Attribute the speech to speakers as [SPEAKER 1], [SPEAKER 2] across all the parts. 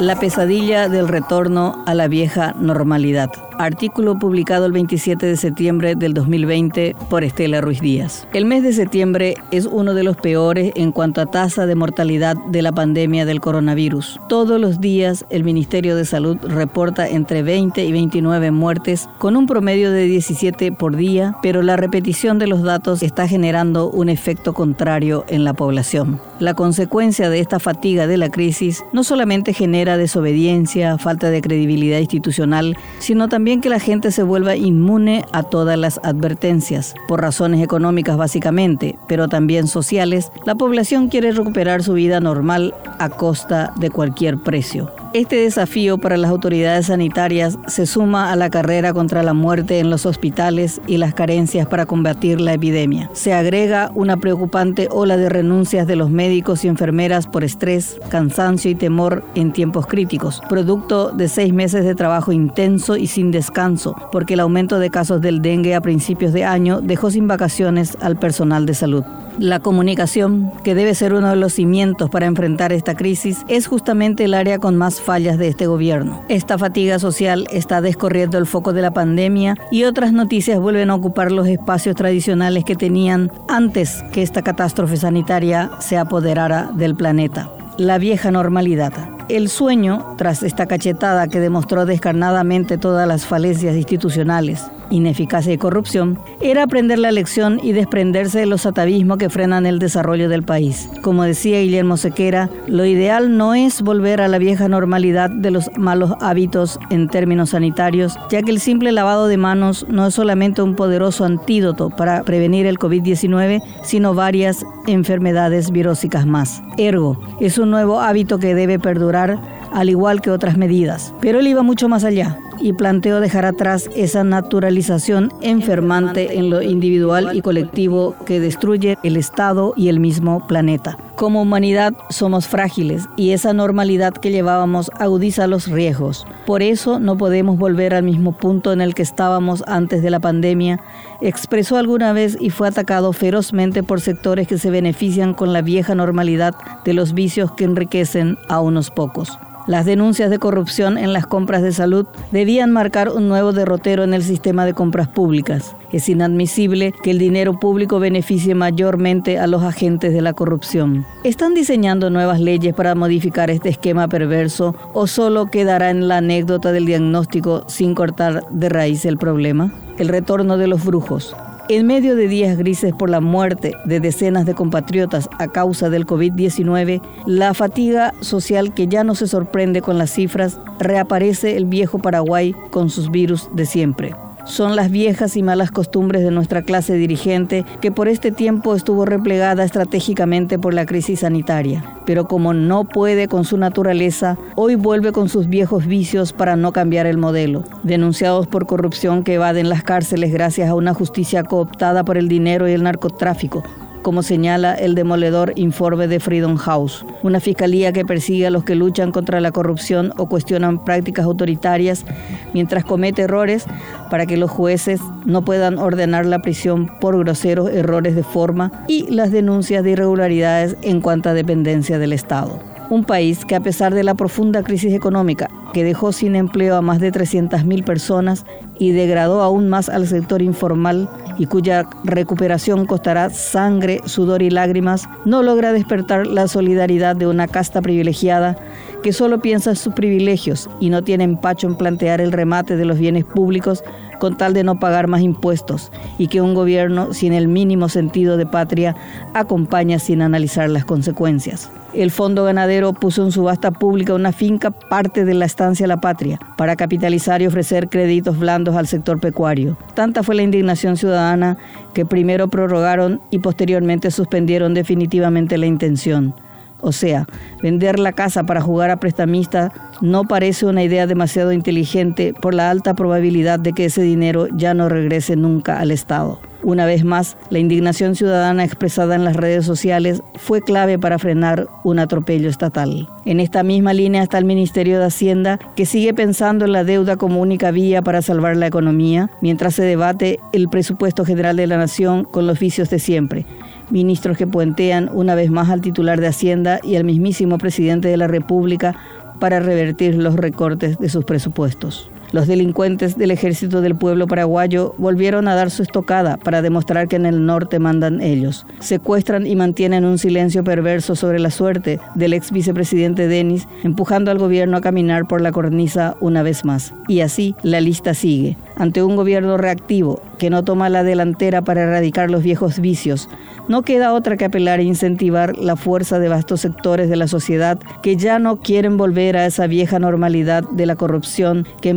[SPEAKER 1] La pesadilla del retorno a la vieja normalidad. Artículo publicado el 27 de septiembre del 2020 por Estela Ruiz Díaz. El mes de septiembre es uno de los peores en cuanto a tasa de mortalidad de la pandemia del coronavirus. Todos los días el Ministerio de Salud reporta entre 20 y 29 muertes con un promedio de 17 por día, pero la repetición de los datos está generando un efecto contrario en la población. La consecuencia de esta fatiga de la crisis no solamente genera desobediencia, falta de credibilidad institucional, sino también que la gente se vuelva inmune a todas las advertencias. Por razones económicas básicamente, pero también sociales, la población quiere recuperar su vida normal a costa de cualquier precio. Este desafío para las autoridades sanitarias se suma a la carrera contra la muerte en los hospitales y las carencias para combatir la epidemia. Se agrega una preocupante ola de renuncias de los médicos y enfermeras por estrés, cansancio y temor en tiempos críticos, producto de seis meses de trabajo intenso y sin descanso, porque el aumento de casos del dengue a principios de año dejó sin vacaciones al personal de salud. La comunicación, que debe ser uno de los cimientos para enfrentar esta crisis, es justamente el área con más fallas de este gobierno. Esta fatiga social está descorriendo el foco de la pandemia y otras noticias vuelven a ocupar los espacios tradicionales que tenían antes que esta catástrofe sanitaria se apoderara del planeta. La vieja normalidad. El sueño, tras esta cachetada que demostró descarnadamente todas las falencias institucionales, ineficacia y corrupción, era aprender la lección y desprenderse de los atavismos que frenan el desarrollo del país. Como decía Guillermo Sequera, lo ideal no es volver a la vieja normalidad de los malos hábitos en términos sanitarios, ya que el simple lavado de manos no es solamente un poderoso antídoto para prevenir el COVID-19, sino varias enfermedades virósicas más. Ergo, es un nuevo hábito que debe perdurar al igual que otras medidas. Pero él iba mucho más allá y planteó dejar atrás esa naturalización enfermante en lo individual y colectivo que destruye el Estado y el mismo planeta. Como humanidad somos frágiles y esa normalidad que llevábamos agudiza los riesgos. Por eso no podemos volver al mismo punto en el que estábamos antes de la pandemia, expresó alguna vez y fue atacado ferozmente por sectores que se benefician con la vieja normalidad de los vicios que enriquecen a unos pocos. Las denuncias de corrupción en las compras de salud debían marcar un nuevo derrotero en el sistema de compras públicas. Es inadmisible que el dinero público beneficie mayormente a los agentes de la corrupción. ¿Están diseñando nuevas leyes para modificar este esquema perverso o solo quedará en la anécdota del diagnóstico sin cortar de raíz el problema? El retorno de los brujos. En medio de días grises por la muerte de decenas de compatriotas a causa del COVID-19, la fatiga social que ya no se sorprende con las cifras, reaparece el viejo Paraguay con sus virus de siempre son las viejas y malas costumbres de nuestra clase dirigente que por este tiempo estuvo replegada estratégicamente por la crisis sanitaria. Pero como no puede con su naturaleza, hoy vuelve con sus viejos vicios para no cambiar el modelo. Denunciados por corrupción que evaden las cárceles gracias a una justicia cooptada por el dinero y el narcotráfico, como señala el demoledor informe de Freedom House, una fiscalía que persigue a los que luchan contra la corrupción o cuestionan prácticas autoritarias mientras comete errores para que los jueces no puedan ordenar la prisión por groseros errores de forma y las denuncias de irregularidades en cuanto a dependencia del Estado. Un país que a pesar de la profunda crisis económica que dejó sin empleo a más de 300.000 personas y degradó aún más al sector informal y cuya recuperación costará sangre, sudor y lágrimas, no logra despertar la solidaridad de una casta privilegiada que solo piensa en sus privilegios y no tiene empacho en plantear el remate de los bienes públicos con tal de no pagar más impuestos y que un gobierno sin el mínimo sentido de patria acompaña sin analizar las consecuencias. El Fondo Ganadero puso en subasta pública una finca parte de la estancia La Patria para capitalizar y ofrecer créditos blandos al sector pecuario. Tanta fue la indignación ciudadana que primero prorrogaron y posteriormente suspendieron definitivamente la intención. O sea, vender la casa para jugar a prestamista no parece una idea demasiado inteligente por la alta probabilidad de que ese dinero ya no regrese nunca al Estado. Una vez más, la indignación ciudadana expresada en las redes sociales fue clave para frenar un atropello estatal. En esta misma línea está el Ministerio de Hacienda, que sigue pensando en la deuda como única vía para salvar la economía, mientras se debate el presupuesto general de la Nación con los vicios de siempre Ministros que puentean una vez más al titular de Hacienda y al mismísimo presidente de la República para revertir los recortes de sus presupuestos. Los delincuentes del ejército del pueblo paraguayo volvieron a dar su estocada para demostrar que en el norte mandan ellos. Secuestran y mantienen un silencio perverso sobre la suerte del ex vicepresidente Denis, empujando al gobierno a caminar por la cornisa una vez más. Y así la lista sigue. Ante un gobierno reactivo que no toma la delantera para erradicar los viejos vicios, no queda otra que apelar e incentivar la fuerza de vastos sectores de la sociedad que ya no quieren volver a esa vieja normalidad de la corrupción que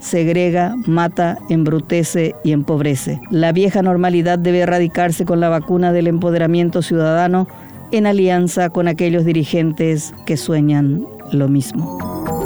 [SPEAKER 1] segrega, mata, embrutece y empobrece. La vieja normalidad debe erradicarse con la vacuna del empoderamiento ciudadano en alianza con aquellos dirigentes que sueñan lo mismo.